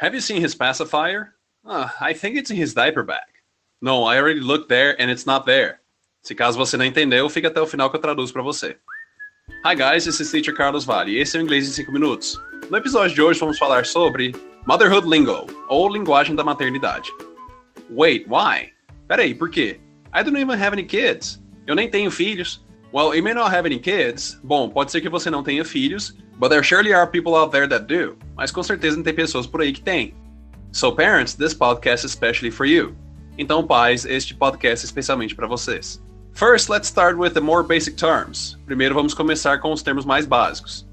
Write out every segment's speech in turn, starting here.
Have you seen his pacifier? Uh, I think it's in his diaper bag. No, I already looked there and it's not there. Se caso você não entendeu, fica até o final que eu traduzo para você. Hi guys, this is Teacher Carlos Vale e esse é o Inglês em 5 Minutos. No episódio de hoje vamos falar sobre Motherhood Lingo, ou linguagem da maternidade. Wait, why? Peraí, por quê? I don't even have any kids. Eu nem tenho filhos. Well, you may not have any kids. Bom, pode ser que você não tenha filhos, but there surely are people out there that do. Mas com certeza tem pessoas por aí que têm. So parents, this podcast is especially for you. Então pais, este podcast é especialmente para vocês. First, let's start with the more basic terms. Primeiro vamos começar com os termos mais básicos.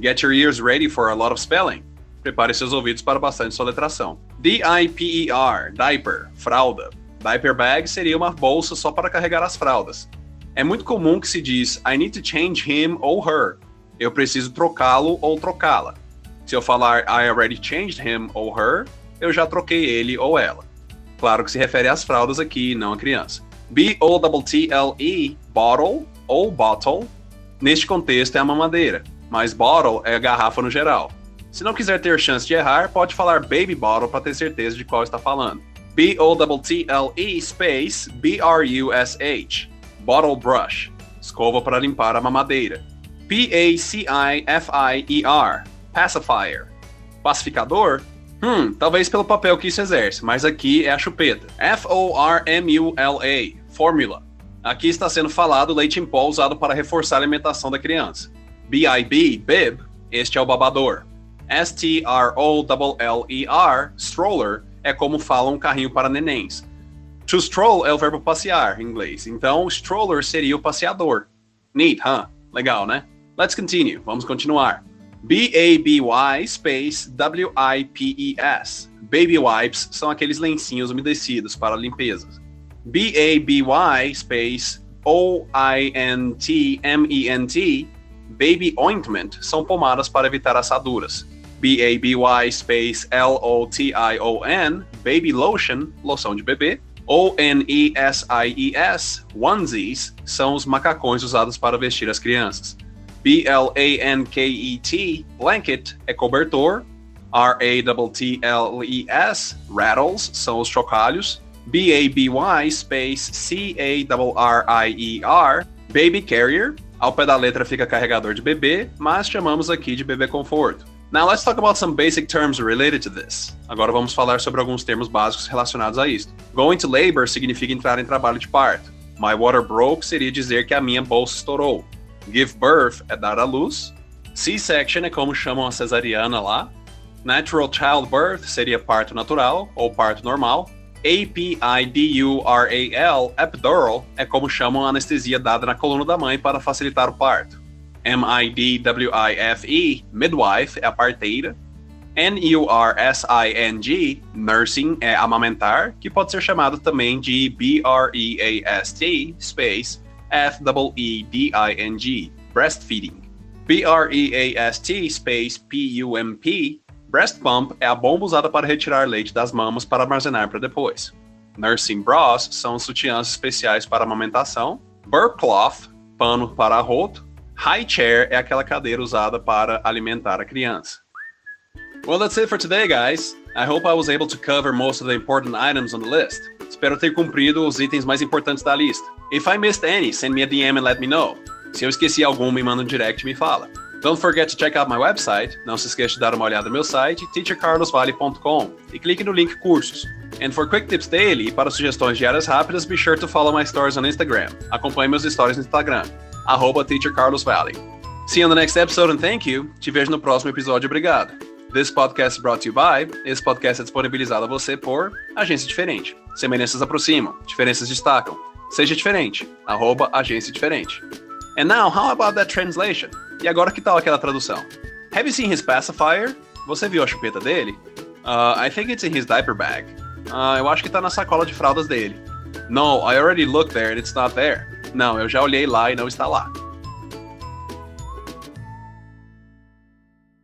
Get your ears ready for a lot of spelling. Prepare seus ouvidos para bastante soletração. D-I-P-E-R, diaper, fralda. Diaper bag seria uma bolsa só para carregar as fraldas. É muito comum que se diz I need to change him or her. Eu preciso trocá-lo ou trocá-la. Se eu falar I already changed him or her, eu já troquei ele ou ela. Claro que se refere às fraldas aqui, não à criança. B-O-T-T-L-E, bottle ou bottle, neste contexto é a mamadeira, mas bottle é a garrafa no geral. Se não quiser ter chance de errar, pode falar baby bottle para ter certeza de qual está falando. B-O-T-T-L-E space B-R-U-S-H, bottle brush, escova para limpar a mamadeira. P-A-C-I-F-I-E-R, pacifier, pacificador Hum, talvez pelo papel que isso exerce, mas aqui é a chupeta. F-O-R-M-U-L-A, fórmula. Aqui está sendo falado leite em pó usado para reforçar a alimentação da criança. B-I-B, bib, este é o babador. S-T-R-O-L-L-E-R, stroller, é como fala um carrinho para nenéns. To stroll é o verbo passear em inglês, então stroller seria o passeador. Neat, huh? Legal, né? Let's continue, vamos continuar. B-A-B-Y space W-I-P-E-S. Baby wipes são aqueles lencinhos umedecidos para limpeza. B-A-B-Y space O-I-N-T-M-E-N-T. Baby ointment são pomadas para evitar assaduras. B-A-B-Y space L-O-T-I-O-N. Baby lotion, loção de bebê. O-N-E-S-I-E-S, onesies, são os macacões usados para vestir as crianças. B-L-A-N-K-E-T, blanket, é cobertor. R-A-T-T-L-E-S, rattles, são os chocalhos. B-A-B-Y, space C-A-R-R-I-E-R, baby carrier. Ao pé da letra fica carregador de bebê, mas chamamos aqui de bebê conforto. Now let's talk about some basic terms related to this. Agora vamos falar sobre alguns termos básicos relacionados a isto. Going to labor significa entrar em trabalho de parto. My water broke seria dizer que a minha bolsa estourou. Give birth é dar à luz. C-section é como chamam a cesariana lá. Natural childbirth seria parto natural ou parto normal. A-P-I-D-U-R-A-L, epidural, é como chamam a anestesia dada na coluna da mãe para facilitar o parto. M-I-D-W-I-F-E, midwife, é a parteira. N-U-R-S-I-N-G, nursing, é amamentar, que pode ser chamado também de B-R-E-A-S-T, space, F-E-E-D-I-N-G, breastfeeding. B-R-E-A-S-T, space, P-U-M-P, breast pump é a bomba usada para retirar leite das mamas para armazenar para depois. Nursing bras são sutiãs especiais para amamentação. Burp cloth, pano para arroto. High chair é aquela cadeira usada para alimentar a criança. Well, that's it for today, guys. I hope I was able to cover most of the important items on the list. Espero ter cumprido os itens mais importantes da lista. If I missed any, send me a DM and let me know. Se eu esqueci algum, me manda um direct e me fala. Don't forget to check out my website. Não se esqueça de dar uma olhada no meu site, teachercarlosvale.com, e clique no link cursos. And for quick tips daily e para sugestões diárias rápidas, be sure to follow my stories on Instagram. Acompanhe meus stories no Instagram, arroba teachercarlosvale. See you on the next episode and thank you. Te vejo no próximo episódio. Obrigado. This podcast brought to you by. Esse podcast é disponibilizado a você por Agência Diferente. Semelhanças aproximam, diferenças destacam. Seja diferente. Arroba Agência Diferente. And now, how about that translation? E agora que tal aquela tradução? Have you seen his pacifier? Você viu a chupeta dele? Uh, I think it's in his diaper bag. Uh, eu acho que tá na sacola de fraldas dele. No, I already looked there and it's not there. Não, eu já olhei lá e não está lá.